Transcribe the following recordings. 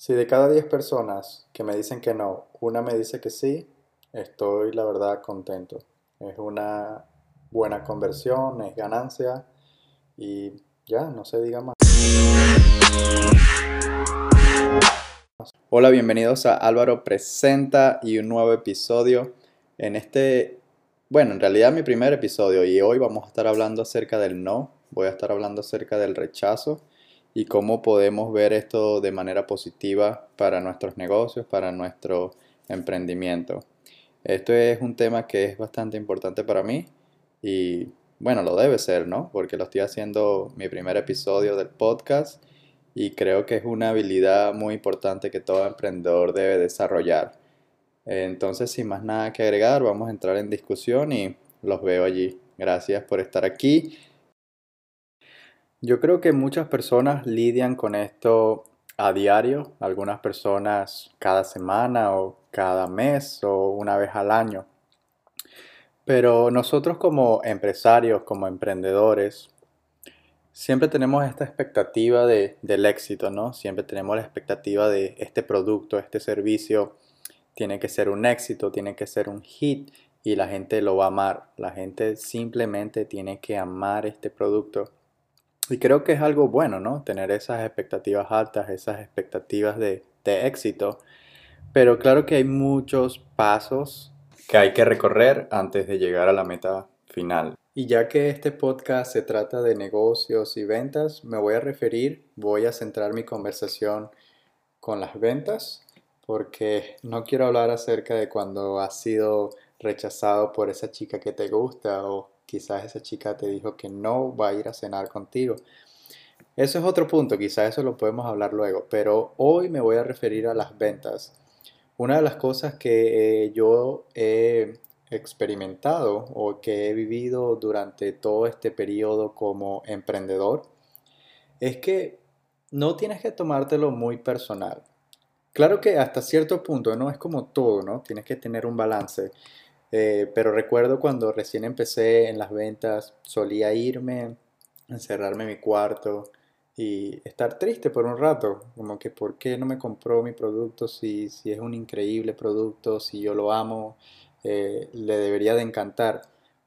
Si de cada 10 personas que me dicen que no, una me dice que sí, estoy la verdad contento. Es una buena conversión, es ganancia y ya, no se diga más. Hola, bienvenidos a Álvaro Presenta y un nuevo episodio. En este, bueno, en realidad mi primer episodio y hoy vamos a estar hablando acerca del no, voy a estar hablando acerca del rechazo y cómo podemos ver esto de manera positiva para nuestros negocios, para nuestro emprendimiento. Esto es un tema que es bastante importante para mí y bueno, lo debe ser, ¿no? Porque lo estoy haciendo mi primer episodio del podcast y creo que es una habilidad muy importante que todo emprendedor debe desarrollar. Entonces, sin más nada que agregar, vamos a entrar en discusión y los veo allí. Gracias por estar aquí yo creo que muchas personas lidian con esto a diario, algunas personas cada semana o cada mes o una vez al año. Pero nosotros como empresarios, como emprendedores, siempre tenemos esta expectativa de, del éxito, ¿no? Siempre tenemos la expectativa de este producto, este servicio, tiene que ser un éxito, tiene que ser un hit y la gente lo va a amar. La gente simplemente tiene que amar este producto. Y creo que es algo bueno, ¿no? Tener esas expectativas altas, esas expectativas de, éxito. Pero claro que hay muchos pasos que hay que recorrer antes de llegar a la meta final. Y ya que este podcast se trata de negocios y ventas, me voy a referir, voy a centrar mi conversación con las ventas, porque no quiero hablar acerca de cuando has sido rechazado por esa chica que te gusta o quizás esa chica te dijo que no va a ir a cenar contigo. Eso es otro punto, quizás eso lo podemos hablar luego, pero hoy me voy a referir a las ventas. Una de las cosas que eh, yo he experimentado o que he vivido durante todo este periodo como emprendedor es que no tienes que tomártelo muy personal. Claro que hasta cierto punto, ¿no? Es como todo, ¿no? Tienes que tener un balance. Eh, pero recuerdo cuando recién empecé en las ventas, solía irme, encerrarme en mi cuarto y estar triste por un rato, como que por qué no me compró mi producto si, si es un increíble producto, si yo lo amo, eh, le debería de encantar.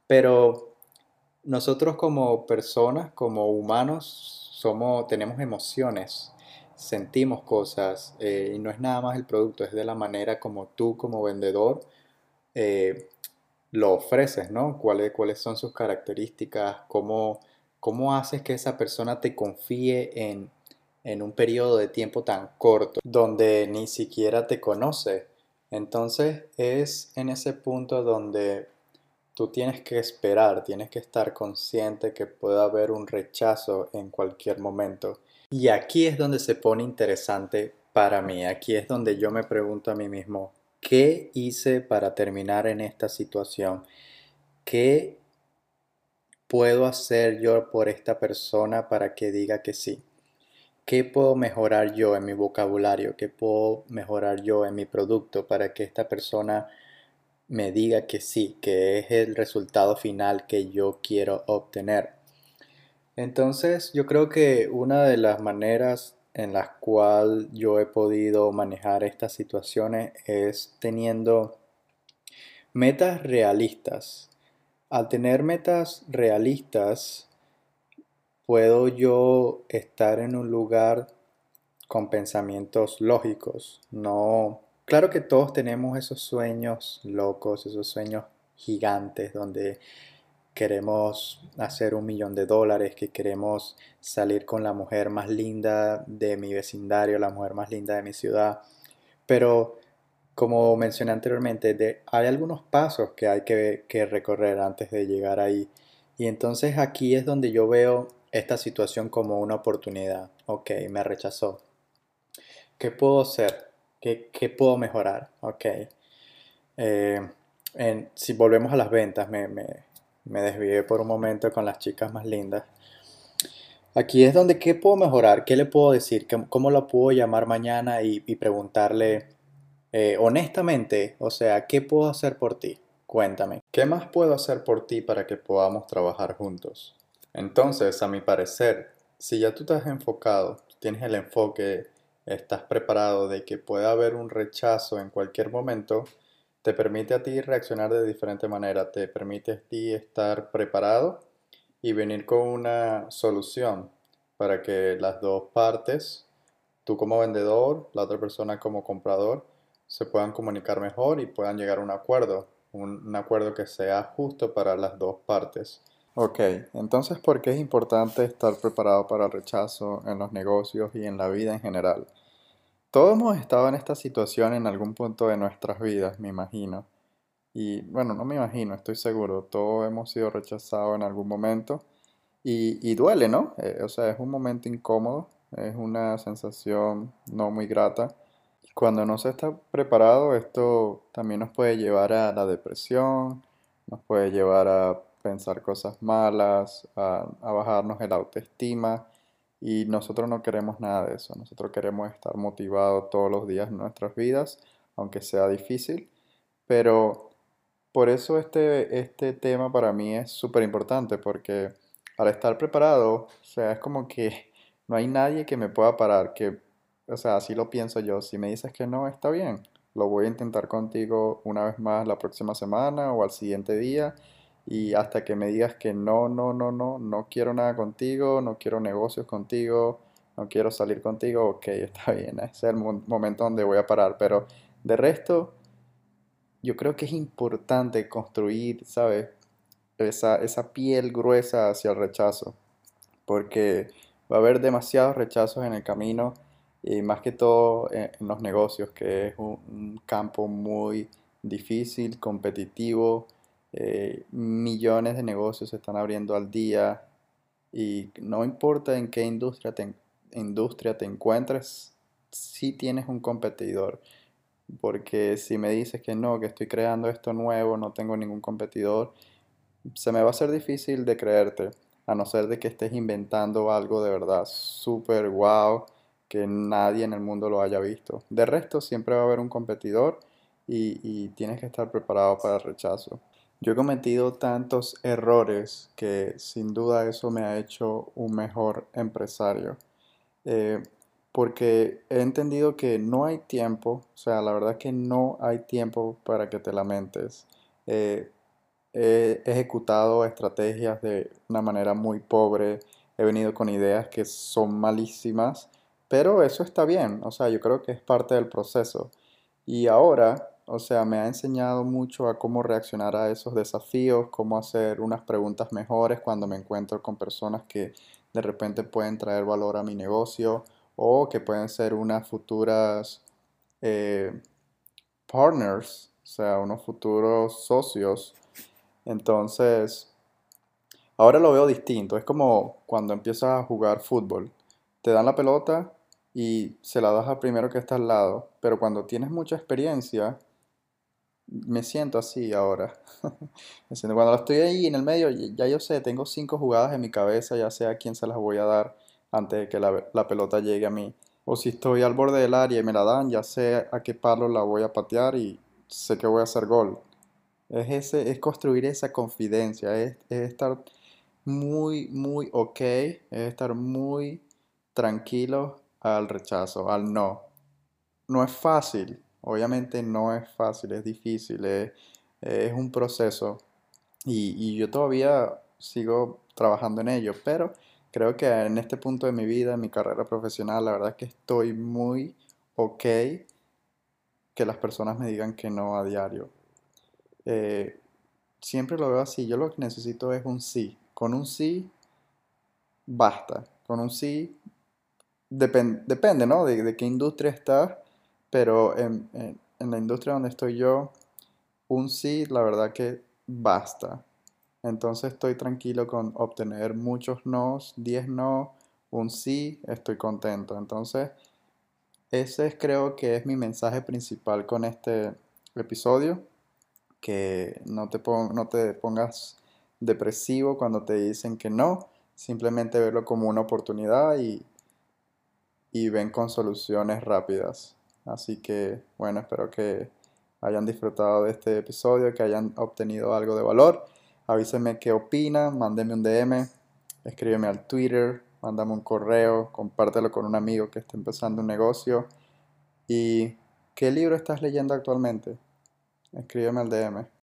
Pero nosotros como personas, como humanos, somos, tenemos emociones, sentimos cosas y no es nada más el producto, es de la manera como tú como vendedor eh, lo ofreces, ¿no? ¿Cuáles, cuáles son sus características? ¿Cómo, ¿Cómo haces que esa persona te confíe en, en un periodo de tiempo tan corto, donde ni siquiera te conoce? Entonces es en ese punto donde tú tienes que esperar, tienes que estar consciente que puede haber un rechazo en cualquier momento. Y aquí es donde se pone interesante para mí, aquí es donde yo me pregunto a mí mismo, ¿Qué hice para terminar en esta situación? ¿Qué puedo hacer yo por esta persona para que diga que sí? ¿Qué puedo mejorar yo en mi vocabulario? ¿Qué puedo mejorar yo en mi producto para que esta persona me diga que sí, que es el resultado final que yo quiero obtener? Entonces yo creo que una de las maneras en las cuales yo he podido manejar estas situaciones es teniendo metas realistas. Al tener metas realistas, puedo yo estar en un lugar con pensamientos lógicos. No, claro que todos tenemos esos sueños locos, esos sueños gigantes donde queremos hacer un millón de dólares, que queremos salir con la mujer más linda de mi vecindario, la mujer más linda de mi ciudad. Pero como mencioné anteriormente, hay algunos pasos que hay que, recorrer antes de llegar ahí. Y entonces aquí es donde yo veo esta situación como una oportunidad. Ok, me rechazó. ¿Qué puedo hacer? ¿Qué, puedo mejorar? Ok. Eh, si volvemos a las ventas, me, me desvié por un momento con las chicas más lindas. Aquí es donde, ¿qué puedo mejorar? ¿Qué le puedo decir? ¿Cómo la puedo llamar mañana y, preguntarle eh, honestamente? O sea, ¿qué puedo hacer por ti? Cuéntame. ¿Qué más puedo hacer por ti para que podamos trabajar juntos? Entonces, a mi parecer, si ya tú estás enfocado, tienes el enfoque estás preparado de que pueda haber un rechazo en cualquier momento, te permite a ti reaccionar de diferente manera, te permite a ti estar preparado y venir con una solución para que las dos partes, tú como vendedor, la otra persona como comprador, se puedan comunicar mejor y puedan llegar a un acuerdo, un, acuerdo que sea justo para las dos partes. Ok, entonces, ¿por qué es importante estar preparado para el rechazo en los negocios y en la vida en general? Todos hemos estado en esta situación en algún punto de nuestras vidas, me imagino. Y bueno, no me imagino, estoy seguro, todos hemos sido rechazados en algún momento. Y, duele, ¿no? Eh, o sea, es un momento incómodo, es una sensación no muy grata. Cuando no se está preparado, esto también nos puede llevar a la depresión, nos puede llevar a pensar cosas malas, a, bajarnos el autoestima. Y nosotros no queremos nada de eso. Nosotros queremos estar motivados todos los días en nuestras vidas, aunque sea difícil. Pero por eso este, este tema para mí es súper importante, porque al estar preparado, o sea, es como que no hay nadie que me pueda parar, que, o sea, así lo pienso yo. Si me dices que no, está bien. Lo voy a intentar contigo una vez más la próxima semana o al siguiente día y hasta que me digas que no, no, no, no, no quiero nada contigo, no quiero negocios contigo, no quiero salir contigo, ok, está bien, ese es el momento donde voy a parar, pero de resto, yo creo que es importante construir, ¿sabes? Esa, esa piel gruesa hacia el rechazo, porque va a haber demasiados rechazos en el camino y más que todo en, los negocios, que es un campo muy difícil, competitivo, eh, millones de negocios se están abriendo al día y no importa en qué industria te, industria te encuentres, si tienes un competidor. Porque si me dices que no, que estoy creando esto nuevo, no tengo ningún competidor, se me va a ser difícil de creerte, a no ser de que estés inventando algo de verdad súper wow, que nadie en el mundo lo haya visto. De resto, siempre va a haber un competidor y, y tienes que estar preparado para el rechazo. Yo he cometido tantos errores que sin duda eso me ha hecho un mejor empresario. Eh, porque he entendido que no hay tiempo, o sea, la verdad que no hay tiempo para que te lamentes. Eh, he ejecutado estrategias de una manera muy pobre, he venido con ideas que son malísimas, pero eso está bien, o sea, yo creo que es parte del proceso. Y ahora o sea, me ha enseñado mucho a cómo reaccionar a esos desafíos, cómo hacer unas preguntas mejores cuando me encuentro con personas que de repente pueden traer valor a mi negocio o que pueden ser unas futuras eh, partners, o sea, unos futuros socios. Entonces, ahora lo veo distinto. Es como cuando empiezas a jugar fútbol. Te dan la pelota y se la das al primero que está al lado, pero cuando tienes mucha experiencia, me siento así ahora. cuando estoy ahí en el medio, ya yo sé, tengo cinco jugadas en mi cabeza, ya sé a quién se las voy a dar antes de que la, pelota llegue a mí. O si estoy al borde del área y me la dan, ya sé a qué palo la voy a patear y sé que voy a hacer gol. Es, ese, es construir esa confidencia, es, es estar muy, muy ok, es estar muy tranquilo al rechazo, al no. No es fácil, Obviamente no es fácil, es difícil, es, un proceso y, yo todavía sigo trabajando en ello, pero creo que en este punto de mi vida, en mi carrera profesional, la verdad es que estoy muy ok que las personas me digan que no a diario. Eh, siempre lo veo así, yo lo que necesito es un sí. Con un sí, basta. Con un sí, depende, ¿no? De, de qué industria estás pero en, la industria donde estoy yo, un sí, la verdad que basta. Entonces estoy tranquilo con obtener muchos nos, 10 no, un sí, estoy contento. Entonces, ese es, creo que es mi mensaje principal con este episodio, que no te, no te pongas depresivo cuando te dicen que no, simplemente verlo como una oportunidad y, y ven con soluciones rápidas. Así que, bueno, espero que hayan disfrutado de este episodio, que hayan obtenido algo de valor. Avísenme qué opinan, mándenme un DM, escríbeme al Twitter, mándame un correo, compártelo con un amigo que esté empezando un negocio. ¿Y qué libro estás leyendo actualmente? Escríbeme al DM.